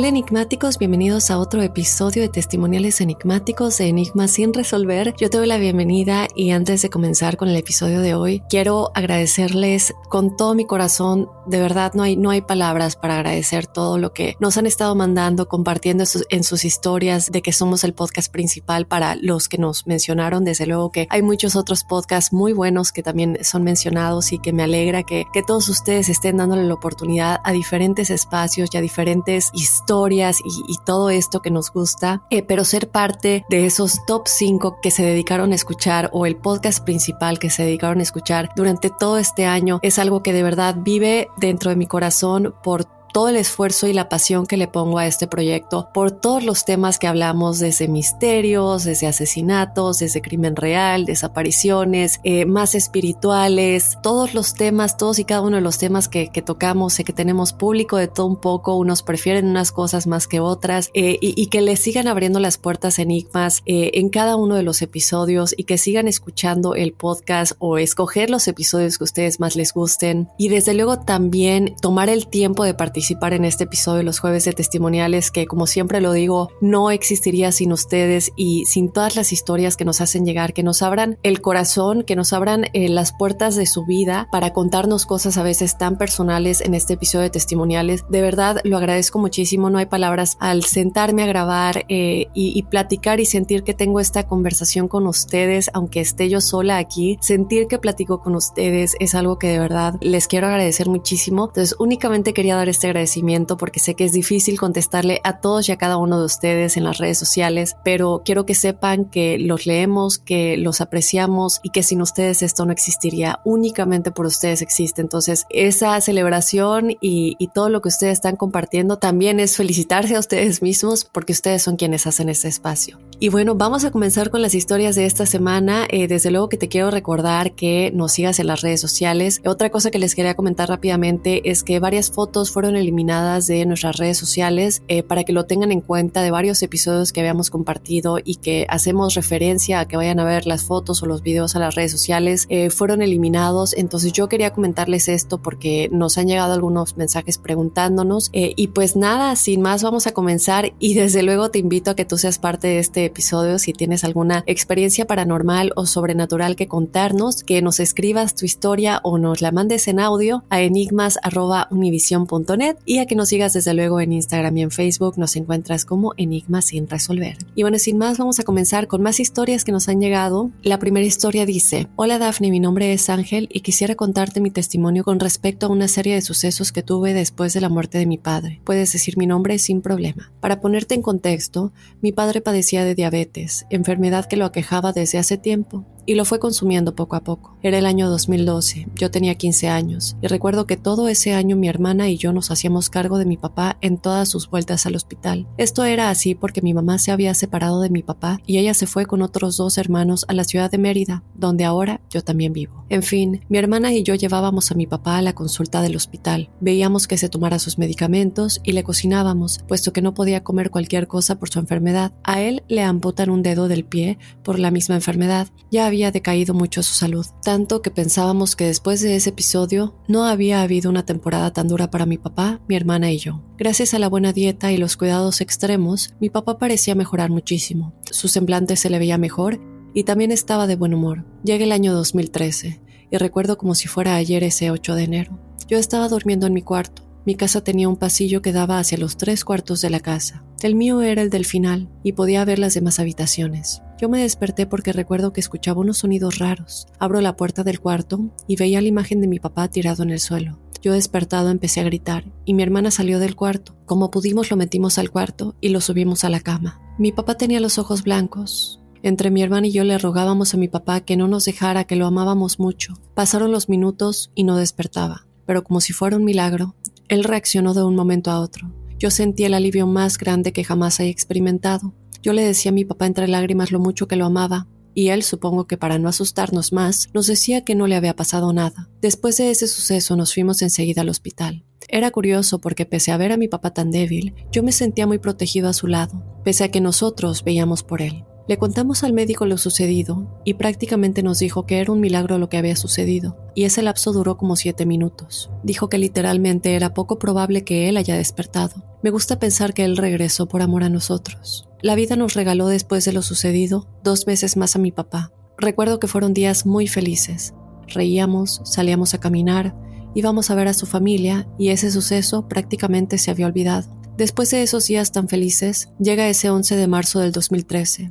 Hola enigmáticos, bienvenidos a otro episodio de testimoniales enigmáticos de Enigmas sin resolver. Yo te doy la bienvenida y antes de comenzar con el episodio de hoy, quiero agradecerles con todo mi corazón, de verdad no hay, no hay palabras para agradecer todo lo que nos han estado mandando, compartiendo en sus historias de que somos el podcast principal para los que nos mencionaron. Desde luego que hay muchos otros podcasts muy buenos que también son mencionados y que me alegra que, que todos ustedes estén dándole la oportunidad a diferentes espacios y a diferentes historias historias y, todo esto que nos gusta, eh, pero ser parte de esos top 5 que se dedicaron a escuchar o el podcast principal que se dedicaron a escuchar durante todo este año es algo que de verdad vive dentro de mi corazón por todo el esfuerzo y la pasión que le pongo a este proyecto por todos los temas que hablamos desde misterios, desde asesinatos, desde crimen real, desapariciones, eh, más espirituales, todos los temas, todos y cada uno de los temas que, tocamos, sé que tenemos público de todo un poco, unos prefieren unas cosas más que otras eh, y, que les sigan abriendo las puertas enigmas eh, en cada uno de los episodios y que sigan escuchando el podcast o escoger los episodios que ustedes más les gusten. Y desde luego también tomar el tiempo de participar participar en este episodio de los jueves de testimoniales que como siempre lo digo, no existiría sin ustedes y sin todas las historias que nos hacen llegar, que nos abran el corazón, que nos abran eh, las puertas de su vida para contarnos cosas a veces tan personales en este episodio de testimoniales. De verdad lo agradezco muchísimo, no hay palabras al sentarme a grabar eh, y, y platicar y sentir que tengo esta conversación con ustedes, aunque esté yo sola aquí, sentir que platico con ustedes es algo que de verdad les quiero agradecer muchísimo. Entonces únicamente quería dar este agradecimiento porque sé que es difícil contestarle a todos y a cada uno de ustedes en las redes sociales, pero quiero que sepan que los leemos, que los apreciamos y que sin ustedes esto no existiría, únicamente por ustedes existe. Entonces, esa celebración y, todo lo que ustedes están compartiendo también es felicitarse a ustedes mismos porque ustedes son quienes hacen este espacio. Y bueno, vamos a comenzar con las historias de esta semana. Eh, desde luego que te quiero recordar que nos sigas en las redes sociales. Otra cosa que les quería comentar rápidamente es que varias fotos fueron eliminadas de nuestras redes sociales eh, para que lo tengan en cuenta de varios episodios que habíamos compartido y que hacemos referencia a que vayan a ver las fotos o los videos a las redes sociales eh, fueron eliminados. Entonces yo quería comentarles esto porque nos han llegado algunos mensajes preguntándonos y pues nada, sin más vamos a comenzar y desde luego te invito a que tú seas parte de este episodio si tienes alguna experiencia paranormal o sobrenatural que contarnos, que nos escribas tu historia o nos la mandes en audio a enigmas.univision.net y a que nos sigas desde luego en Instagram y en Facebook nos encuentras como Enigmas sin resolver. Y bueno, sin más vamos a comenzar con más historias que nos han llegado. La primera historia dice, hola Daphne, mi nombre es Ángel y quisiera contarte mi testimonio con respecto a una serie de sucesos que tuve después de la muerte de mi padre. Puedes decir mi nombre sin problema. Para ponerte en contexto, mi padre padecía de diabetes, enfermedad que lo aquejaba desde hace tiempo y lo fue consumiendo poco a poco. Era el año 2012, yo tenía 15 años y recuerdo que todo ese año mi hermana y yo nos hacíamos cargo de mi papá en todas sus vueltas al hospital. Esto era así porque mi mamá se había separado de mi papá y ella se fue con otros dos hermanos a la ciudad de Mérida, donde ahora yo también vivo. En fin, mi hermana y yo llevábamos a mi papá a la consulta del hospital. Veíamos que se tomara sus medicamentos y le cocinábamos, puesto que no podía comer cualquier cosa por su enfermedad. A él le amputan un dedo del pie por la misma enfermedad. Ya había decaído mucho su salud, tanto que pensábamos que después de ese episodio no había habido una temporada tan dura para mi papá, mi hermana y yo. Gracias a la buena dieta y los cuidados extremos, mi papá parecía mejorar muchísimo. Su semblante se le veía mejor y también estaba de buen humor. Llega el año 2013 y recuerdo como si fuera ayer ese 8 de enero. Yo estaba durmiendo en mi cuarto. Mi casa tenía un pasillo que daba hacia los tres cuartos de la casa. El mío era el del final y podía ver las demás habitaciones. Yo me desperté porque recuerdo que escuchaba unos sonidos raros. Abro la puerta del cuarto y veía la imagen de mi papá tirado en el suelo. Yo despertado empecé a gritar y mi hermana salió del cuarto. Como pudimos lo metimos al cuarto y lo subimos a la cama. Mi papá tenía los ojos blancos. Entre mi hermana y yo le rogábamos a mi papá que no nos dejara, que lo amábamos mucho. Pasaron los minutos y no despertaba, pero como si fuera un milagro, él reaccionó de un momento a otro. Yo sentí el alivio más grande que jamás haya experimentado. Yo le decía a mi papá entre lágrimas lo mucho que lo amaba, y él, supongo que para no asustarnos más, nos decía que no le había pasado nada. Después de ese suceso nos fuimos enseguida al hospital. Era curioso porque pese a ver a mi papá tan débil, yo me sentía muy protegido a su lado, pese a que nosotros veíamos por él. Le contamos al médico lo sucedido y prácticamente nos dijo que era un milagro lo que había sucedido, y ese lapso duró como siete minutos. Dijo que literalmente era poco probable que él haya despertado. Me gusta pensar que él regresó por amor a nosotros. La vida nos regaló después de lo sucedido dos veces más a mi papá. Recuerdo que fueron días muy felices. Reíamos, salíamos a caminar, íbamos a ver a su familia y ese suceso prácticamente se había olvidado. Después de esos días tan felices, llega ese 11 de marzo del 2013.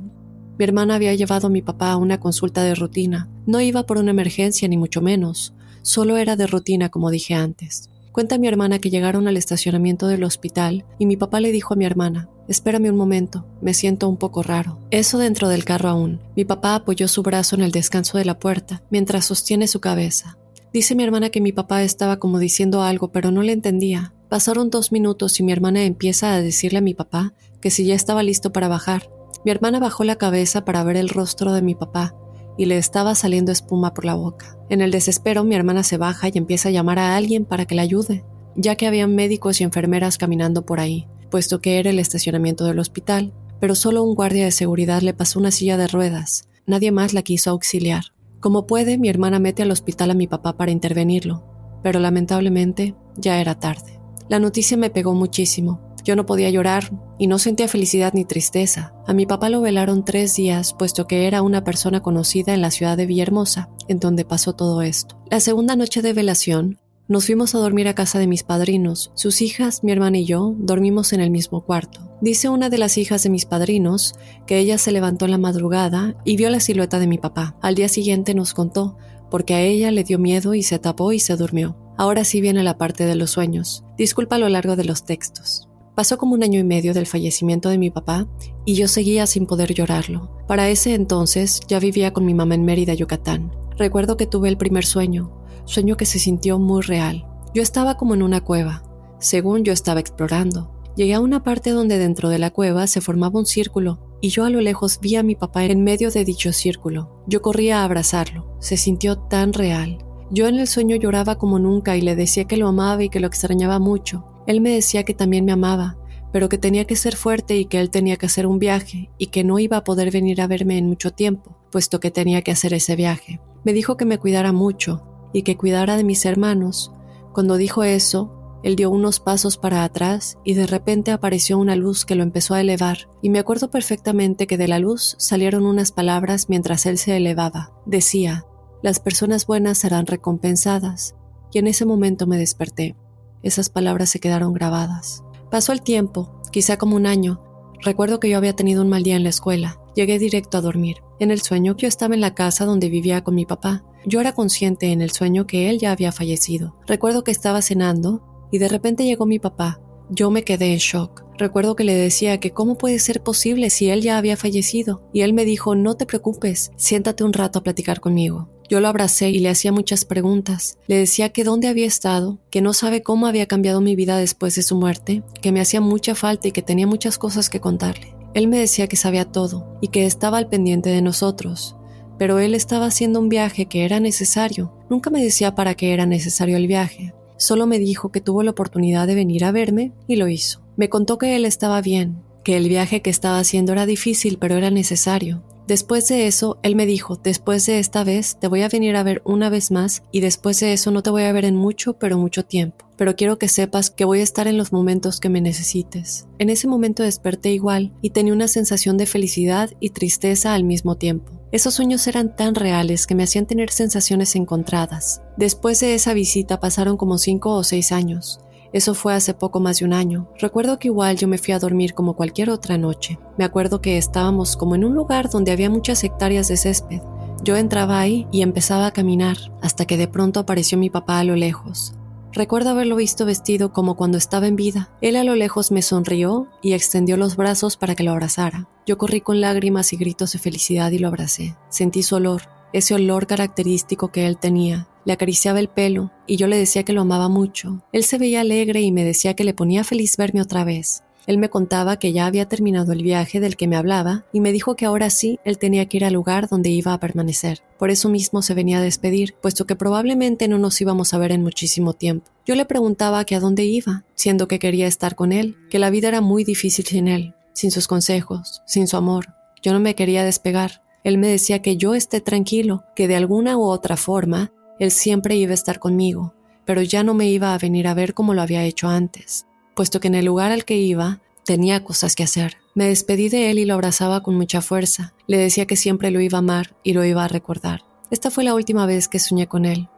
Mi hermana había llevado a mi papá a una consulta de rutina. No iba por una emergencia ni mucho menos, solo era de rutina como dije antes. Cuenta mi hermana que llegaron al estacionamiento del hospital y mi papá le dijo a mi hermana, espérame un momento, me siento un poco raro. Eso dentro del carro aún. Mi papá apoyó su brazo en el descanso de la puerta mientras sostiene su cabeza. Dice mi hermana que mi papá estaba como diciendo algo, pero no le entendía. Pasaron dos minutos y mi hermana empieza a decirle a mi papá que si ya estaba listo para bajar. Mi hermana bajó la cabeza para ver el rostro de mi papá y le estaba saliendo espuma por la boca. En el desespero, mi hermana se baja y empieza a llamar a alguien para que la ayude, ya que habían médicos y enfermeras caminando por ahí, puesto que era el estacionamiento del hospital, pero solo un guardia de seguridad le pasó una silla de ruedas, nadie más la quiso auxiliar. Como puede, mi hermana mete al hospital a mi papá para intervenirlo, pero lamentablemente ya era tarde. La noticia me pegó muchísimo, yo no podía llorar y no sentía felicidad ni tristeza. A mi papá lo velaron tres días, puesto que era una persona conocida en la ciudad de Villahermosa, en donde pasó todo esto. La segunda noche de velación, nos fuimos a dormir a casa de mis padrinos. Sus hijas, mi hermana y yo, dormimos en el mismo cuarto. Dice una de las hijas de mis padrinos que ella se levantó en la madrugada y vio la silueta de mi papá. Al día siguiente nos contó, porque a ella le dio miedo y se tapó y se durmió. Ahora sí viene la parte de los sueños. Disculpa a lo largo de los textos. Pasó como un año y medio del fallecimiento de mi papá y yo seguía sin poder llorarlo. Para ese entonces ya vivía con mi mamá en Mérida, Yucatán. Recuerdo que tuve el primer sueño, sueño que se sintió muy real. Yo estaba como en una cueva, según yo estaba explorando. Llegué a una parte donde dentro de la cueva se formaba un círculo y yo a lo lejos vi a mi papá en medio de dicho círculo. Yo corría a abrazarlo, se sintió tan real. Yo en el sueño lloraba como nunca y le decía que lo amaba y que lo extrañaba mucho. Él me decía que también me amaba, pero que tenía que ser fuerte y que él tenía que hacer un viaje y que no iba a poder venir a verme en mucho tiempo, puesto que tenía que hacer ese viaje. Me dijo que me cuidara mucho y que cuidara de mis hermanos. Cuando dijo eso, él dio unos pasos para atrás y de repente apareció una luz que lo empezó a elevar, y me acuerdo perfectamente que de la luz salieron unas palabras mientras él se elevaba. Decía, las personas buenas serán recompensadas, y en ese momento me desperté. Esas palabras se quedaron grabadas. Pasó el tiempo, quizá como un año. Recuerdo que yo había tenido un mal día en la escuela. Llegué directo a dormir. En el sueño yo estaba en la casa donde vivía con mi papá. Yo era consciente en el sueño que él ya había fallecido. Recuerdo que estaba cenando y de repente llegó mi papá. Yo me quedé en shock. Recuerdo que le decía que cómo puede ser posible si él ya había fallecido. Y él me dijo, no te preocupes, siéntate un rato a platicar conmigo. Yo lo abracé y le hacía muchas preguntas. Le decía que dónde había estado, que no sabe cómo había cambiado mi vida después de su muerte, que me hacía mucha falta y que tenía muchas cosas que contarle. Él me decía que sabía todo y que estaba al pendiente de nosotros, pero él estaba haciendo un viaje que era necesario. Nunca me decía para qué era necesario el viaje. Solo me dijo que tuvo la oportunidad de venir a verme y lo hizo. Me contó que él estaba bien, que el viaje que estaba haciendo era difícil pero era necesario, Después de eso, él me dijo, después de esta vez te voy a venir a ver una vez más y después de eso no te voy a ver en mucho, pero mucho tiempo. Pero quiero que sepas que voy a estar en los momentos que me necesites. En ese momento desperté igual y tenía una sensación de felicidad y tristeza al mismo tiempo. Esos sueños eran tan reales que me hacían tener sensaciones encontradas. Después de esa visita pasaron como cinco o seis años. Eso fue hace poco más de un año. Recuerdo que igual yo me fui a dormir como cualquier otra noche. Me acuerdo que estábamos como en un lugar donde había muchas hectáreas de césped. Yo entraba ahí y empezaba a caminar hasta que de pronto apareció mi papá a lo lejos. Recuerdo haberlo visto vestido como cuando estaba en vida. Él a lo lejos me sonrió y extendió los brazos para que lo abrazara. Yo corrí con lágrimas y gritos de felicidad y lo abracé. Sentí su olor, ese olor característico que él tenía, le acariciaba el pelo y yo le decía que lo amaba mucho. Él se veía alegre y me decía que le ponía feliz verme otra vez. Él me contaba que ya había terminado el viaje del que me hablaba y me dijo que ahora sí él tenía que ir al lugar donde iba a permanecer. Por eso mismo se venía a despedir, puesto que probablemente no nos íbamos a ver en muchísimo tiempo. Yo le preguntaba que a dónde iba, siendo que quería estar con él, que la vida era muy difícil sin él, sin sus consejos, sin su amor. Yo no me quería despegar. Él me decía que yo esté tranquilo, que de alguna u otra forma él siempre iba a estar conmigo, pero ya no me iba a venir a ver como lo había hecho antes, puesto que en el lugar al que iba tenía cosas que hacer. Me despedí de él y lo abrazaba con mucha fuerza. Le decía que siempre lo iba a amar y lo iba a recordar. Esta fue la última vez que soñé con él,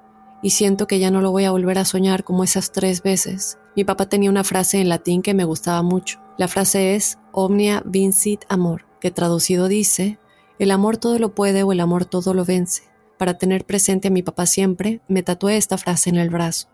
y siento que ya no lo voy a volver a soñar como esas tres veces. Mi papá tenía una frase en latín que me gustaba mucho. La frase es Omnia vincit amor, que traducido dice, el amor todo lo puede o el amor todo lo vence para tener presente a mi papá siempre, me tatué esta frase en el brazo.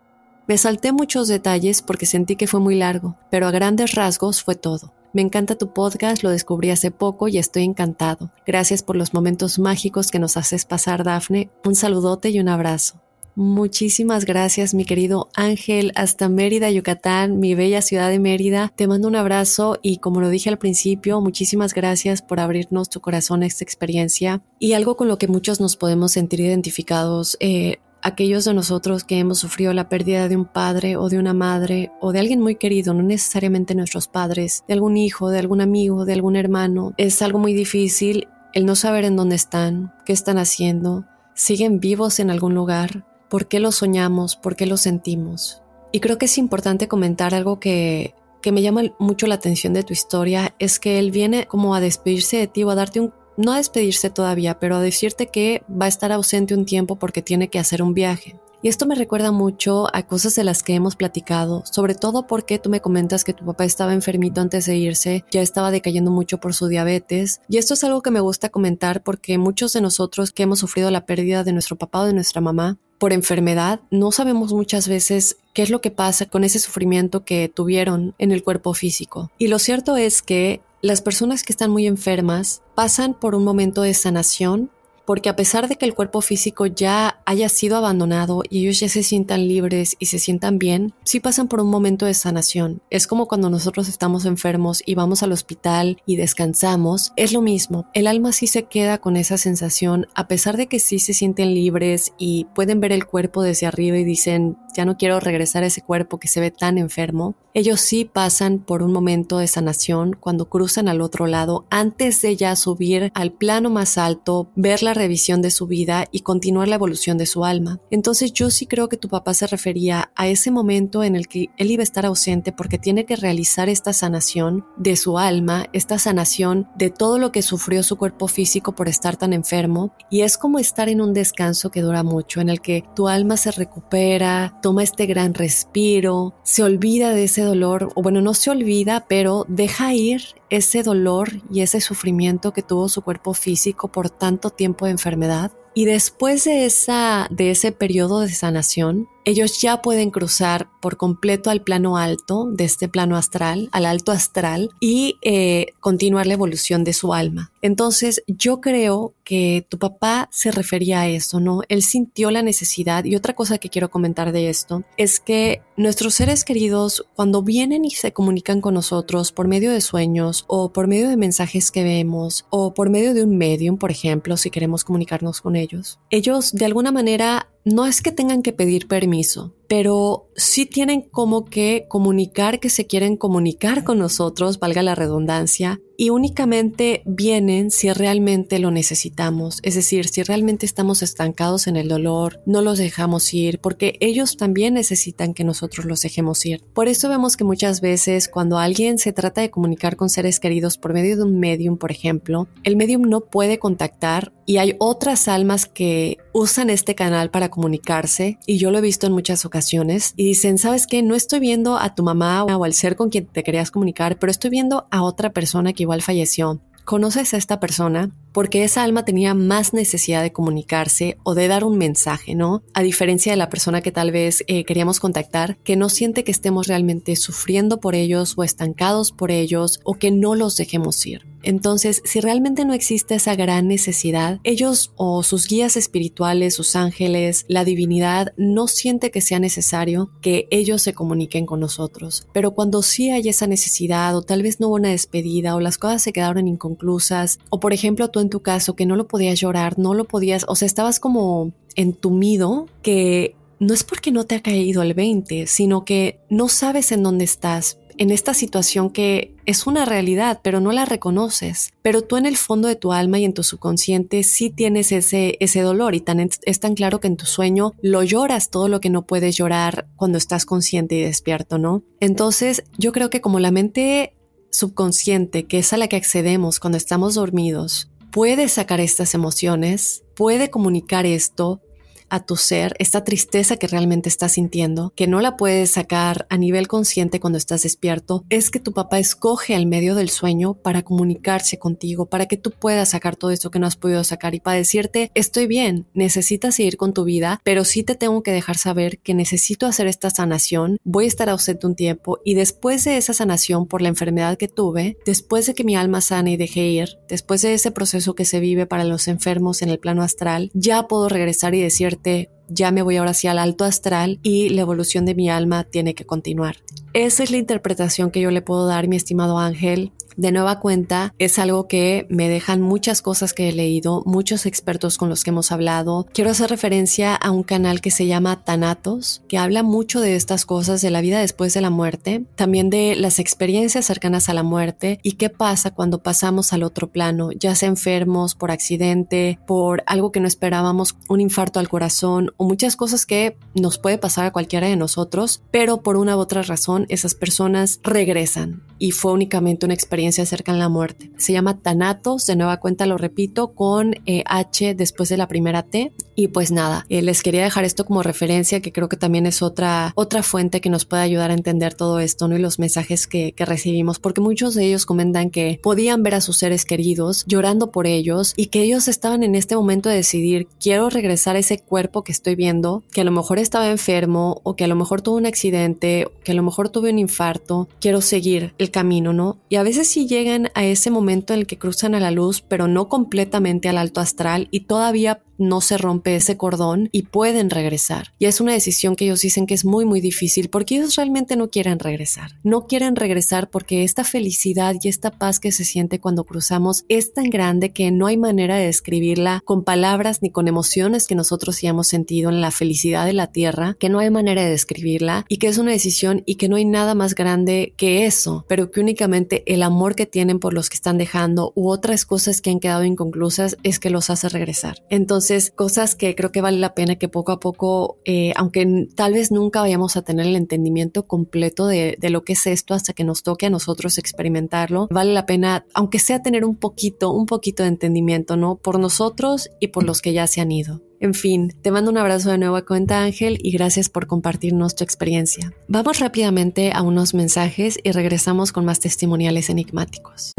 Me salté muchos detalles porque sentí que fue muy largo, pero a grandes rasgos fue todo. Me encanta tu podcast, lo descubrí hace poco y estoy encantado. Gracias por los momentos mágicos que nos haces pasar, Dafne. Un saludote y un abrazo. Muchísimas gracias, mi querido Ángel, hasta Mérida, Yucatán, mi bella ciudad de Mérida. Te mando un abrazo y como lo dije al principio, muchísimas gracias por abrirnos tu corazón a esta experiencia y algo con lo que muchos nos podemos sentir identificados. Eh, aquellos de nosotros que hemos sufrido la pérdida de un padre o de una madre o de alguien muy querido, no necesariamente nuestros padres, de algún hijo, de algún amigo, de algún hermano, es algo muy difícil el no saber en dónde están, qué están haciendo, siguen vivos en algún lugar por qué lo soñamos, por qué lo sentimos. Y creo que es importante comentar algo que, que me llama mucho la atención de tu historia, es que él viene como a despedirse de ti o a darte un, no a despedirse todavía, pero a decirte que va a estar ausente un tiempo porque tiene que hacer un viaje. Y esto me recuerda mucho a cosas de las que hemos platicado, sobre todo porque tú me comentas que tu papá estaba enfermito antes de irse, ya estaba decayendo mucho por su diabetes. Y esto es algo que me gusta comentar porque muchos de nosotros que hemos sufrido la pérdida de nuestro papá o de nuestra mamá por enfermedad, no sabemos muchas veces qué es lo que pasa con ese sufrimiento que tuvieron en el cuerpo físico. Y lo cierto es que las personas que están muy enfermas pasan por un momento de sanación porque a pesar de que el cuerpo físico ya haya sido abandonado y ellos ya se sientan libres y se sientan bien, sí pasan por un momento de sanación. Es como cuando nosotros estamos enfermos y vamos al hospital y descansamos, es lo mismo. El alma sí se queda con esa sensación, a pesar de que sí se sienten libres y pueden ver el cuerpo desde arriba y dicen, ya no quiero regresar a ese cuerpo que se ve tan enfermo. Ellos sí pasan por un momento de sanación cuando cruzan al otro lado antes de ya subir al plano más alto, ver la revisión de su vida y continuar la evolución de su alma. Entonces yo sí creo que tu papá se refería a ese momento en el que él iba a estar ausente porque tiene que realizar esta sanación de su alma, esta sanación de todo lo que sufrió su cuerpo físico por estar tan enfermo y es como estar en un descanso que dura mucho, en el que tu alma se recupera, toma este gran respiro, se olvida de ese dolor, o bueno, no se olvida, pero deja ir ese dolor y ese sufrimiento que tuvo su cuerpo físico por tanto tiempo enfermedad. Y después de, esa, de ese periodo de sanación, ellos ya pueden cruzar por completo al plano alto, de este plano astral, al alto astral, y eh, continuar la evolución de su alma. Entonces, yo creo que tu papá se refería a eso, ¿no? Él sintió la necesidad, y otra cosa que quiero comentar de esto, es que nuestros seres queridos, cuando vienen y se comunican con nosotros por medio de sueños, o por medio de mensajes que vemos, o por medio de un medium, por ejemplo, si queremos comunicarnos con ellos, ellos de alguna manera no es que tengan que pedir permiso, pero sí tienen como que comunicar que se quieren comunicar con nosotros, valga la redundancia, y únicamente vienen si realmente lo necesitamos, es decir, si realmente estamos estancados en el dolor, no los dejamos ir, porque ellos también necesitan que nosotros los dejemos ir. Por eso vemos que muchas veces cuando alguien se trata de comunicar con seres queridos por medio de un medium, por ejemplo, el medium no puede contactar y hay otras almas que usan este canal para comunicarse y yo lo he visto en muchas ocasiones y dicen, ¿sabes qué? No estoy viendo a tu mamá o al ser con quien te querías comunicar, pero estoy viendo a otra persona que igual falleció. ¿Conoces a esta persona? Porque esa alma tenía más necesidad de comunicarse o de dar un mensaje, ¿no? A diferencia de la persona que tal vez eh, queríamos contactar, que no siente que estemos realmente sufriendo por ellos o estancados por ellos o que no los dejemos ir. Entonces, si realmente no existe esa gran necesidad, ellos o sus guías espirituales, sus ángeles, la divinidad, no siente que sea necesario que ellos se comuniquen con nosotros. Pero cuando sí hay esa necesidad, o tal vez no hubo una despedida, o las cosas se quedaron inconclusas, o por ejemplo tú en tu caso que no lo podías llorar, no lo podías, o sea, estabas como entumido, que no es porque no te ha caído el 20, sino que no sabes en dónde estás, en esta situación que es una realidad, pero no la reconoces. Pero tú en el fondo de tu alma y en tu subconsciente sí tienes ese, ese dolor y tan, es tan claro que en tu sueño lo lloras todo lo que no puedes llorar cuando estás consciente y despierto, ¿no? Entonces yo creo que como la mente subconsciente, que es a la que accedemos cuando estamos dormidos, puede sacar estas emociones, puede comunicar esto, a tu ser, esta tristeza que realmente estás sintiendo, que no la puedes sacar a nivel consciente cuando estás despierto, es que tu papá escoge al medio del sueño para comunicarse contigo, para que tú puedas sacar todo esto que no has podido sacar y para decirte, estoy bien, necesitas seguir con tu vida, pero sí te tengo que dejar saber que necesito hacer esta sanación, voy a estar ausente un tiempo y después de esa sanación por la enfermedad que tuve, después de que mi alma sane y deje ir, después de ese proceso que se vive para los enfermos en el plano astral, ya puedo regresar y decirte ya me voy ahora hacia el alto astral y la evolución de mi alma tiene que continuar. Esa es la interpretación que yo le puedo dar, mi estimado Ángel, de nueva cuenta es algo que me dejan muchas cosas que he leído, muchos expertos con los que hemos hablado. Quiero hacer referencia a un canal que se llama Tanatos, que habla mucho de estas cosas, de la vida después de la muerte, también de las experiencias cercanas a la muerte y qué pasa cuando pasamos al otro plano, ya sea enfermos, por accidente, por algo que no esperábamos, un infarto al corazón o muchas cosas que nos puede pasar a cualquiera de nosotros, pero por una u otra razón esas personas regresan y fue únicamente una experiencia cerca en la muerte. Se llama Tanatos, de nueva cuenta lo repito, con eh, H después de la primera T. Y pues nada, eh, les quería dejar esto como referencia, que creo que también es otra, otra fuente que nos puede ayudar a entender todo esto, ¿no? Y los mensajes que, que recibimos, porque muchos de ellos comentan que podían ver a sus seres queridos llorando por ellos y que ellos estaban en este momento de decidir, quiero regresar a ese cuerpo que estoy viendo, que a lo mejor estaba enfermo o que a lo mejor tuvo un accidente, que a lo mejor tuve un infarto, quiero seguir el camino, ¿no? Y a veces sí llegan a ese momento en el que cruzan a la luz, pero no completamente al alto astral y todavía no se rompe ese cordón y pueden regresar. Y es una decisión que ellos dicen que es muy muy difícil porque ellos realmente no quieren regresar. No quieren regresar porque esta felicidad y esta paz que se siente cuando cruzamos es tan grande que no hay manera de describirla con palabras ni con emociones que nosotros hemos sentido en la felicidad de la tierra, que no hay manera de describirla y que es una decisión y que no hay nada más grande que eso, pero que únicamente el amor que tienen por los que están dejando u otras cosas que han quedado inconclusas es que los hace regresar. Entonces, entonces, cosas que creo que vale la pena que poco a poco, eh, aunque tal vez nunca vayamos a tener el entendimiento completo de, lo que es esto hasta que nos toque a nosotros experimentarlo, vale la pena, aunque sea tener un poquito, un poquito de entendimiento, ¿no? Por nosotros y por los que ya se han ido. En fin, te mando un abrazo de nuevo a cuenta Ángel y gracias por compartirnos tu experiencia. Vamos rápidamente a unos mensajes y regresamos con más testimoniales enigmáticos.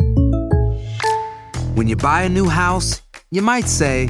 When you buy a new house, you might say,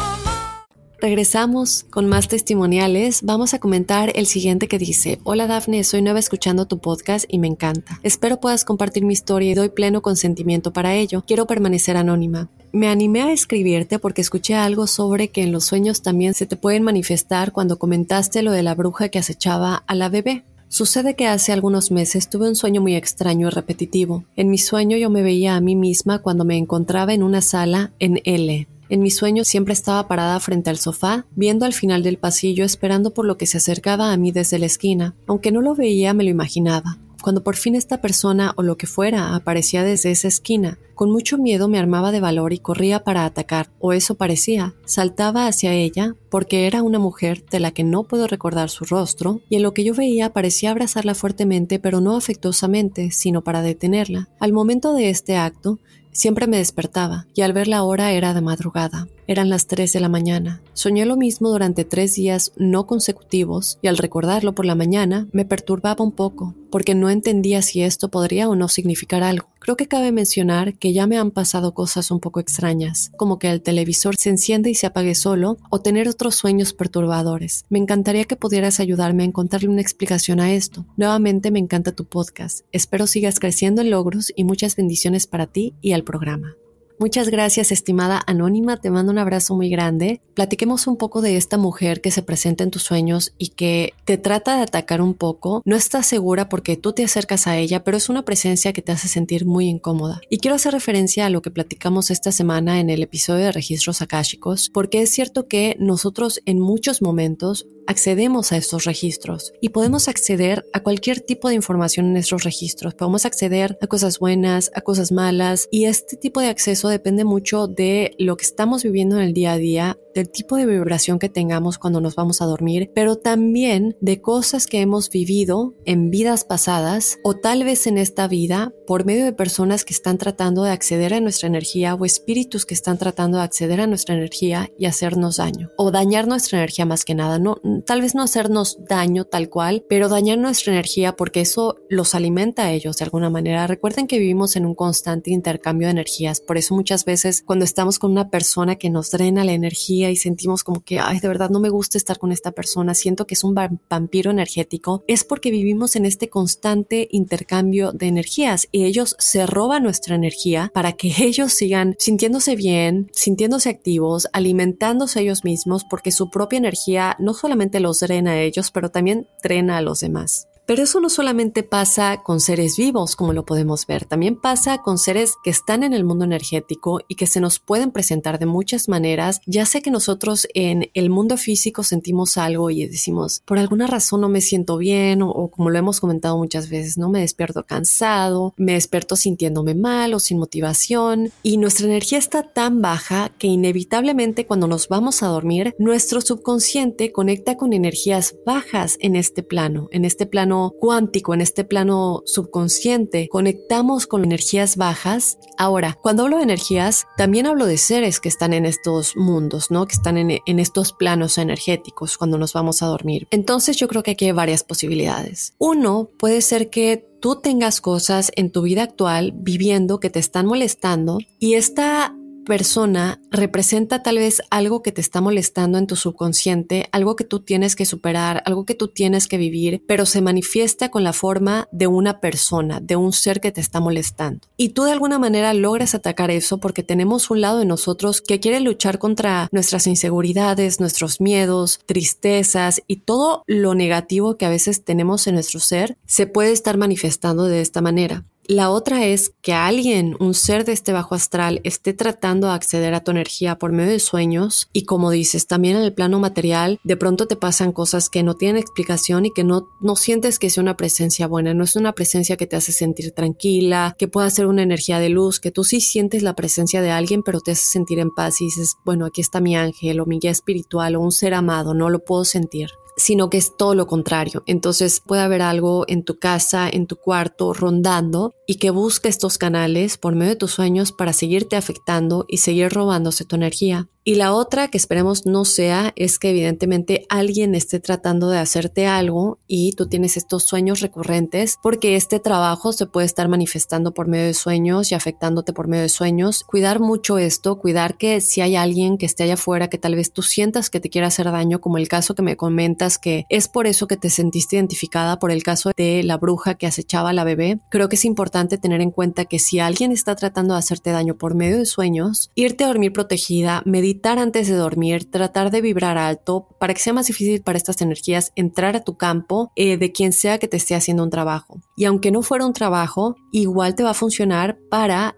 Regresamos con más testimoniales. Vamos a comentar el siguiente que dice, Hola Dafne, soy nueva escuchando tu podcast y me encanta. Espero puedas compartir mi historia y doy pleno consentimiento para ello. Quiero permanecer anónima. Me animé a escribirte porque escuché algo sobre que en los sueños también se te pueden manifestar cuando comentaste lo de la bruja que acechaba a la bebé. Sucede que hace algunos meses tuve un sueño muy extraño y repetitivo. En mi sueño yo me veía a mí misma cuando me encontraba en una sala en L, en mi sueño siempre estaba parada frente al sofá, viendo al final del pasillo esperando por lo que se acercaba a mí desde la esquina. Aunque no lo veía, me lo imaginaba. Cuando por fin esta persona o lo que fuera aparecía desde esa esquina, con mucho miedo me armaba de valor y corría para atacar, o eso parecía. Saltaba hacia ella porque era una mujer de la que no puedo recordar su rostro, y en lo que yo veía parecía abrazarla fuertemente pero no afectuosamente, sino para detenerla. Al momento de este acto, Siempre me despertaba y al ver la hora era de madrugada. Eran las 3 de la mañana. Soñé lo mismo durante tres días no consecutivos y al recordarlo por la mañana me perturbaba un poco porque no entendía si esto podría o no significar algo. Creo que cabe mencionar que ya me han pasado cosas un poco extrañas, como que el televisor se enciende y se apague solo o tener otros sueños perturbadores. Me encantaría que pudieras ayudarme a encontrarle una explicación a esto. Nuevamente me encanta tu podcast. Espero sigas creciendo en logros y muchas bendiciones para ti y al programa. Muchas gracias, estimada Anónima. Te mando un abrazo muy grande. Platiquemos un poco de esta mujer que se presenta en tus sueños y que te trata de atacar un poco. No estás segura porque tú te acercas a ella, pero es una presencia que te hace sentir muy incómoda. Y quiero hacer referencia a lo que platicamos esta semana en el episodio de registros akáshicos, porque es cierto que nosotros en muchos momentos accedemos a estos registros y podemos acceder a cualquier tipo de información en estos registros. Podemos acceder a cosas buenas, a cosas malas y este tipo de acceso depende mucho de lo que estamos viviendo en el día a día, del tipo de vibración que tengamos cuando nos vamos a dormir, pero también de cosas que hemos vivido en vidas pasadas o tal vez en esta vida por medio de personas que están tratando de acceder a nuestra energía o espíritus que están tratando de acceder a nuestra energía y hacernos daño o dañar nuestra energía más que nada. No, tal vez no hacernos daño tal cual, pero dañar nuestra energía porque eso los alimenta a ellos de alguna manera. Recuerden que vivimos en un constante intercambio de energías, por eso muchas veces cuando estamos con una persona que nos drena la energía y sentimos como que, ay, de verdad no me gusta estar con esta persona, siento que es un vampiro energético, es porque vivimos en este constante intercambio de energías y ellos se roban nuestra energía para que ellos sigan sintiéndose bien, sintiéndose activos, alimentándose ellos mismos, porque su propia energía no solamente los drena a ellos, pero también drena a los demás. Pero eso no solamente pasa con seres vivos, como lo podemos ver, también pasa con seres que están en el mundo energético y que se nos pueden presentar de muchas maneras. Ya sé que nosotros en el mundo físico sentimos algo y decimos, por alguna razón no me siento bien, o, como lo hemos comentado muchas veces, no me despierto cansado, me despierto sintiéndome mal o sin motivación, y nuestra energía está tan baja que inevitablemente cuando nos vamos a dormir, nuestro subconsciente conecta con energías bajas en este plano, en este plano cuántico, en este plano subconsciente, conectamos con energías bajas. Ahora, cuando hablo de energías, también hablo de seres que están en estos mundos, ¿no? Que están en, en estos planos energéticos cuando nos vamos a dormir. Entonces yo creo que aquí hay varias posibilidades. Uno puede ser que tú tengas cosas en tu vida actual viviendo que te están molestando y esta persona representa tal vez algo que te está molestando en tu subconsciente, algo que tú tienes que superar, algo que tú tienes que vivir, pero se manifiesta con la forma de una persona, de un ser que te está molestando. Y tú de alguna manera logras atacar eso porque tenemos un lado de nosotros que quiere luchar contra nuestras inseguridades, nuestros miedos, tristezas y todo lo negativo que a veces tenemos en nuestro ser se puede estar manifestando de esta manera. La otra es que alguien, un ser de este bajo astral, esté tratando de acceder a tu energía por medio de sueños y como dices, también en el plano material, de pronto te pasan cosas que no tienen explicación y que no, no sientes que sea una presencia buena, no es una presencia que te hace sentir tranquila, que pueda ser una energía de luz, que tú sí sientes la presencia de alguien, pero te hace sentir en paz y dices, bueno, aquí está mi ángel o mi guía espiritual o un ser amado, no lo puedo sentir sino que es todo lo contrario. Entonces puede haber algo en tu casa, en tu cuarto, rondando y que busque estos canales por medio de tus sueños para seguirte afectando y seguir robándose tu energía. Y la otra que esperemos no sea es que evidentemente alguien esté tratando de hacerte algo y tú tienes estos sueños recurrentes porque este trabajo se puede estar manifestando por medio de sueños y afectándote por medio de sueños. Cuidar mucho esto, cuidar que si hay alguien que esté allá afuera que tal vez tú sientas que te quiera hacer daño, como el caso que me comentas que es por eso que te sentiste identificada por el caso de la bruja que acechaba a la bebé, creo que es importante tener en cuenta que si alguien está tratando de hacerte daño por medio de sueños, irte a dormir protegida, antes de dormir, tratar de vibrar alto para que sea más difícil para estas energías entrar a tu campo eh, de quien sea que te esté haciendo un trabajo. Y aunque no fuera un trabajo, igual te va a funcionar para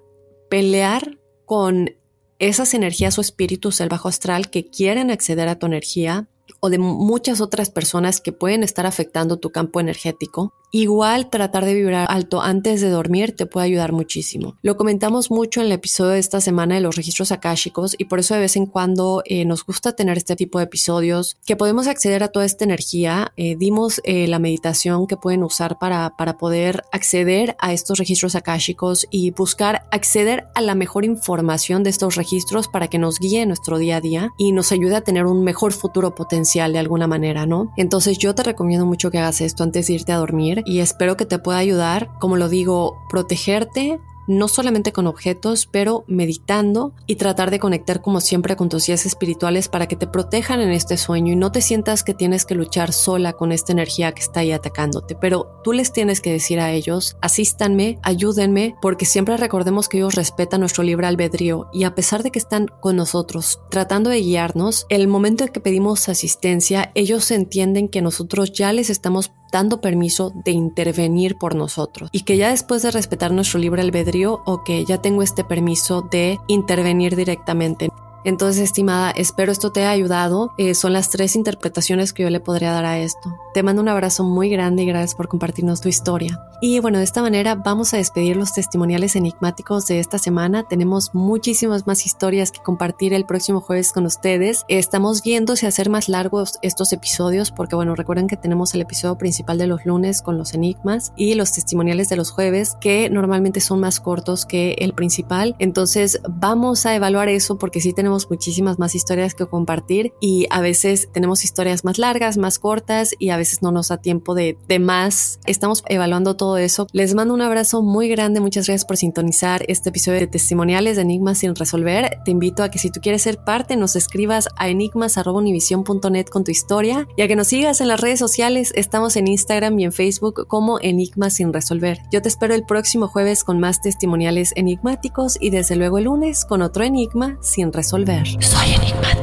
pelear con esas energías o espíritus del bajo astral que quieren acceder a tu energía o de muchas otras personas que pueden estar afectando tu campo energético Igual tratar de vibrar alto antes de dormir te puede ayudar muchísimo. Lo comentamos mucho en el episodio de esta semana de los registros akáshicos y por eso de vez en cuando eh, nos gusta tener este tipo de episodios que podemos acceder a toda esta energía. Eh, dimos eh, la meditación que pueden usar para, para poder acceder a estos registros akáshicos y buscar acceder a la mejor información de estos registros para que nos guíe nuestro día a día y nos ayude a tener un mejor futuro potencial de alguna manera, ¿no? Entonces yo te recomiendo mucho que hagas esto antes de irte a dormir y espero que te pueda ayudar, como lo digo, protegerte no solamente con objetos, pero meditando y tratar de conectar como siempre con tus guías espirituales para que te protejan en este sueño y no te sientas que tienes que luchar sola con esta energía que está ahí atacándote, pero tú les tienes que decir a ellos, asístanme, ayúdenme, porque siempre recordemos que ellos respetan nuestro libre albedrío y a pesar de que están con nosotros tratando de guiarnos, el momento en que pedimos asistencia, ellos entienden que nosotros ya les estamos dando permiso de intervenir por nosotros y que ya después de respetar nuestro libre albedrío o que ya tengo este permiso de intervenir directamente. Entonces, estimada, espero esto te haya ayudado. Eh, son las tres interpretaciones que yo le podría dar a esto. Te mando un abrazo muy grande y gracias por compartirnos tu historia. Y bueno, de esta manera vamos a despedir los testimoniales enigmáticos de esta semana. Tenemos muchísimas más historias que compartir el próximo jueves con ustedes. Estamos viendo si hacer más largos estos episodios porque bueno, recuerden que tenemos el episodio principal de los lunes con los enigmas y los testimoniales de los jueves que normalmente son más cortos que el principal. Entonces vamos a evaluar eso porque sí tenemos muchísimas más historias que compartir y a veces tenemos historias más largas, más cortas y a veces no nos da tiempo de, de más. Estamos evaluando todo eso. Les mando un abrazo muy grande. Muchas gracias por sintonizar este episodio de testimoniales de Enigmas sin resolver. Te invito a que si tú quieres ser parte nos escribas a enigmas.univision.net con tu historia y a que nos sigas en las redes sociales. Estamos en Instagram y en Facebook como Enigmas sin resolver. Yo te espero el próximo jueves con más testimoniales enigmáticos y desde luego el lunes con otro enigma sin resolver. Soy enigmático.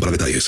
para detalles.